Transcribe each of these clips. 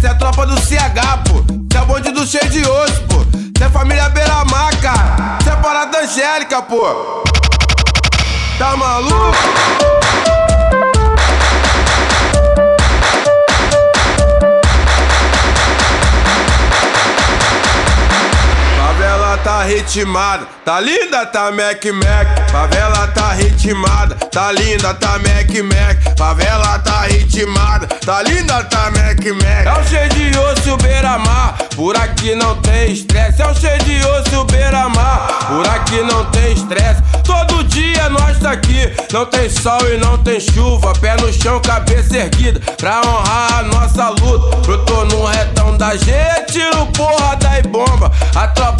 Essa é tropa do CH, pô. Cê é bonde do cheio de osso, pô. Cê é família beira-mar, cara. Cê é parada angélica, pô. Tá maluco? Ritmada, tá linda, tá Mac Mac. Favela tá ritmada, tá linda, tá Mac Mac. Favela tá ritmada, tá linda, tá Mac Mac. É o cheio de osso beira-mar, por aqui não tem estresse. É o cheio de osso beira-mar, por aqui não tem estresse. Todo dia nós tá aqui, não tem sol e não tem chuva. Pé no chão, cabeça erguida, pra honrar a nossa luta. Brotou no retão da gente,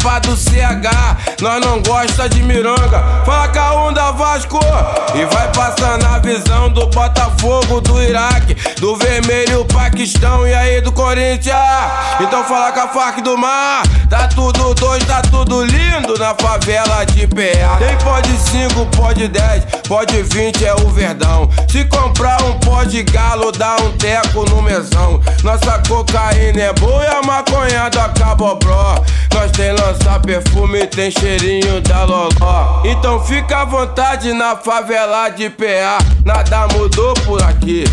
tropa do CH, nós não gosta de miranga. Faca um da Vasco e vai passando a visão do Botafogo, do Iraque, do Vermelho, Paquistão e aí do Corinthians. Então fala com a Farc do Mar, tá tudo dois, tá tudo lindo na favela de PA. Tem pode 5, pode 10, pode 20 é o verdão. Se comprar um pó de galo, dá um teco no mesão. Nossa cocaína é boa e a maconha do cabobró. Tem lançar perfume, tem cheirinho da loló. Então fica à vontade na favela de PA. Nada mudou por aqui.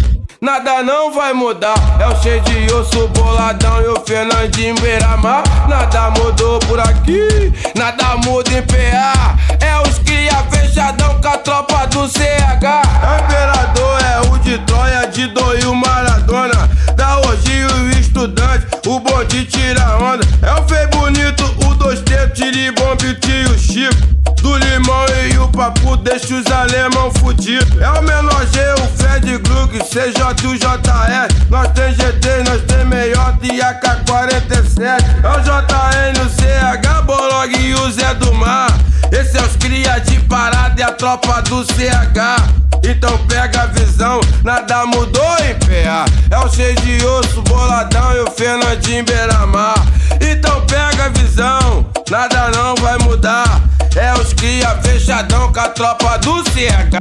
Nada não vai mudar, é o cheio de osso boladão e o Fernandinho Beira-Mar. Nada mudou por aqui, nada muda em PA. Os alemão fudidos. É o menor G, o Fred Glug, CJ o JR. Nós tem GT, nós tem meiota e AK-47. É o JN, o CH, Bolog e o Zé do Mar. Esse é os cria de parada e a tropa do CH. Então pega a visão, nada mudou em PA. É o cheio de osso, boladão e o Fernandinho Beira-Mar. Então pega a visão, nada não vai mudar. É os cria fechadão com a tropa do CH.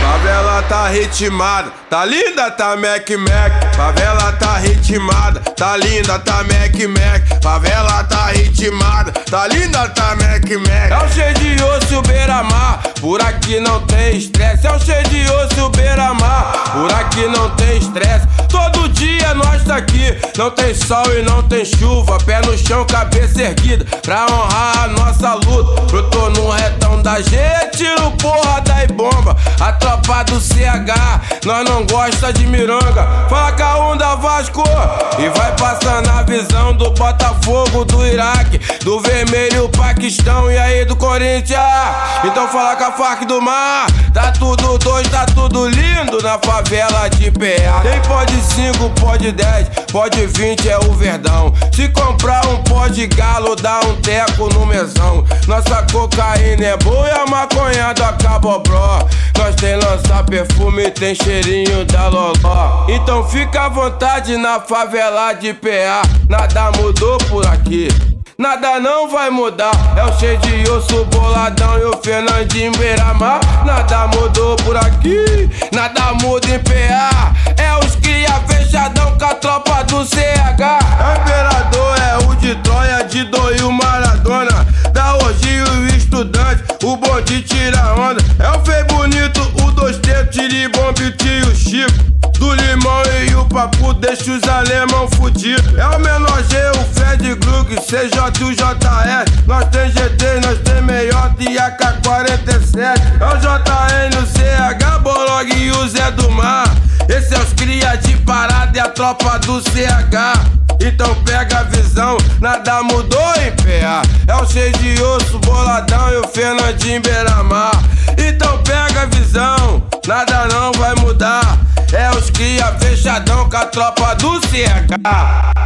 Favela tá ritmada, tá linda, tá Mac Mac. Favela tá ritmada, tá linda, tá Mac Mac. Favela tá ritmada, tá linda, tá Mac Mac. É o cheio de osso beira-mar, por aqui não tem estresse. É o cheio de osso beira-mar, por aqui não tem estresse. Todo dia nós tá aqui, não tem sol e não tem chuva. Pé no chão, cabeça erguida, pra honrar a nossa luta. Brotou no retão da gente, tiro porrada e bomba. A tropa do CH, nós não gosta de miranga. Faca um da Vasco e vai passando a visão do Botafogo, do Iraque, do Vermelho, Paquistão e aí do Corinthians. Então fala com a Farc do Mar, tá tudo dois, tá tudo lindo na favela de PA. Tem pode 5, pode 10, pode 20 é o verdão. Se comprar um pó de galo, dá um teco no mesão. Nossa cocaína é boa e a maconha cabobró. Lançar perfume, tem cheirinho da loló. Então fica à vontade na favela de PA. Nada mudou por aqui. Nada não vai mudar, é o cheio de osso boladão e o Fernandinho Beira-Mar. Nada mudou por aqui, nada muda em PA. É os cria fechadão com a tropa do CH. Imperador é o de Troia, de Doi o deixa os alemão fudidos. É o menor G, o Fred Glug, CJ o JR. Nós tem GT, nós tem meiota e AK-47. É o JN, o CH, Bolog e o Zé do Mar. Esse é os cria de parada e a tropa do CH. Então pega a visão, nada mudou em PA. É o cheio de osso, boladão e o Fernandinho Beira-Mar. Pega a visão, nada não vai mudar. É os cria fechadão com a tropa do CH.